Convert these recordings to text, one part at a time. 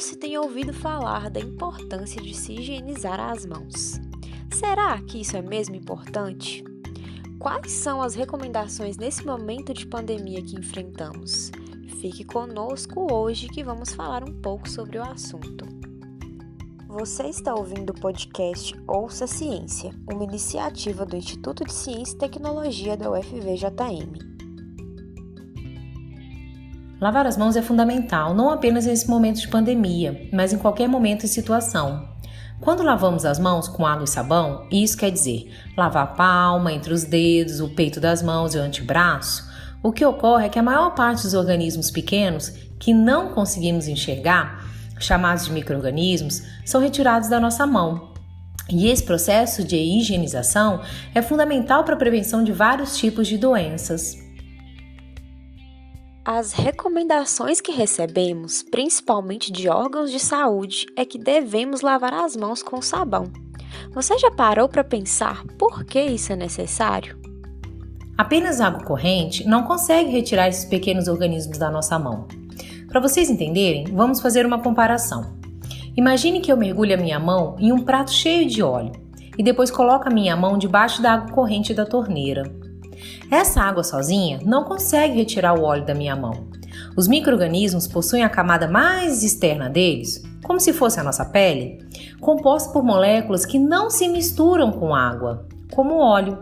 já se tem ouvido falar da importância de se higienizar as mãos. Será que isso é mesmo importante? Quais são as recomendações nesse momento de pandemia que enfrentamos? Fique conosco hoje que vamos falar um pouco sobre o assunto. Você está ouvindo o podcast Ouça Ciência, uma iniciativa do Instituto de Ciência e Tecnologia da UFVJM. Lavar as mãos é fundamental, não apenas nesse momento de pandemia, mas em qualquer momento e situação. Quando lavamos as mãos com água e sabão, isso quer dizer lavar a palma, entre os dedos, o peito das mãos e o antebraço, o que ocorre é que a maior parte dos organismos pequenos que não conseguimos enxergar, chamados de microorganismos, são retirados da nossa mão. E esse processo de higienização é fundamental para a prevenção de vários tipos de doenças. As recomendações que recebemos, principalmente de órgãos de saúde, é que devemos lavar as mãos com sabão. Você já parou para pensar por que isso é necessário? Apenas água corrente não consegue retirar esses pequenos organismos da nossa mão. Para vocês entenderem, vamos fazer uma comparação. Imagine que eu mergulhe a minha mão em um prato cheio de óleo e depois coloco a minha mão debaixo da água corrente da torneira. Essa água sozinha não consegue retirar o óleo da minha mão. Os micro-organismos possuem a camada mais externa deles, como se fosse a nossa pele, composta por moléculas que não se misturam com água, como o óleo.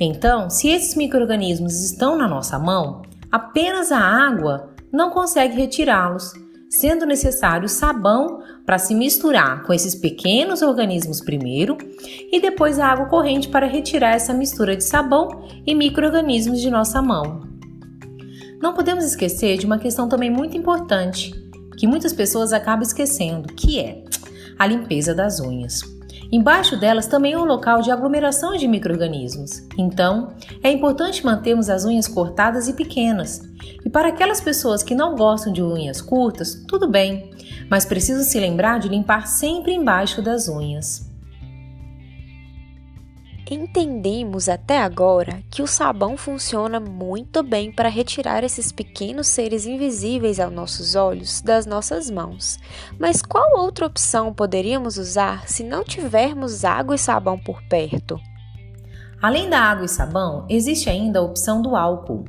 Então, se esses micro-organismos estão na nossa mão, apenas a água não consegue retirá-los, sendo necessário sabão para se misturar com esses pequenos organismos primeiro e depois a água corrente para retirar essa mistura de sabão e microorganismos de nossa mão. Não podemos esquecer de uma questão também muito importante, que muitas pessoas acabam esquecendo, que é a limpeza das unhas. Embaixo delas também é um local de aglomeração de microrganismos. Então, é importante mantermos as unhas cortadas e pequenas. E para aquelas pessoas que não gostam de unhas curtas, tudo bem, mas precisam se lembrar de limpar sempre embaixo das unhas. Entendemos até agora que o sabão funciona muito bem para retirar esses pequenos seres invisíveis aos nossos olhos das nossas mãos. Mas qual outra opção poderíamos usar se não tivermos água e sabão por perto? Além da água e sabão, existe ainda a opção do álcool.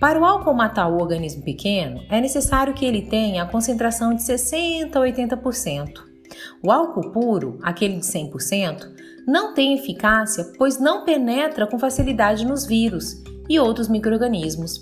Para o álcool matar o organismo pequeno, é necessário que ele tenha a concentração de 60 a 80%. O álcool puro, aquele de 100%, não tem eficácia, pois não penetra com facilidade nos vírus e outros microrganismos.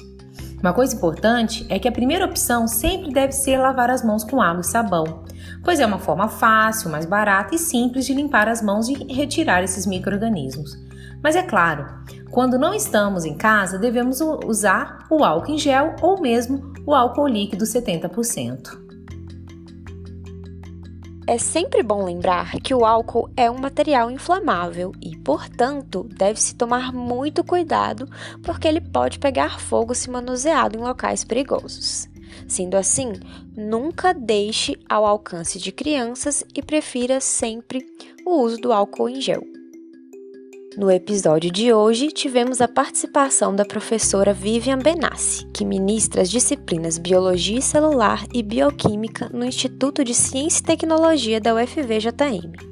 Uma coisa importante é que a primeira opção sempre deve ser lavar as mãos com água e sabão, pois é uma forma fácil, mais barata e simples de limpar as mãos e retirar esses microrganismos. Mas é claro, quando não estamos em casa, devemos usar o álcool em gel ou mesmo o álcool líquido 70%. É sempre bom lembrar que o álcool é um material inflamável e, portanto, deve-se tomar muito cuidado porque ele pode pegar fogo se manuseado em locais perigosos. Sendo assim, nunca deixe ao alcance de crianças e prefira sempre o uso do álcool em gel. No episódio de hoje, tivemos a participação da professora Vivian Benassi, que ministra as disciplinas Biologia Celular e Bioquímica no Instituto de Ciência e Tecnologia da UFVJM.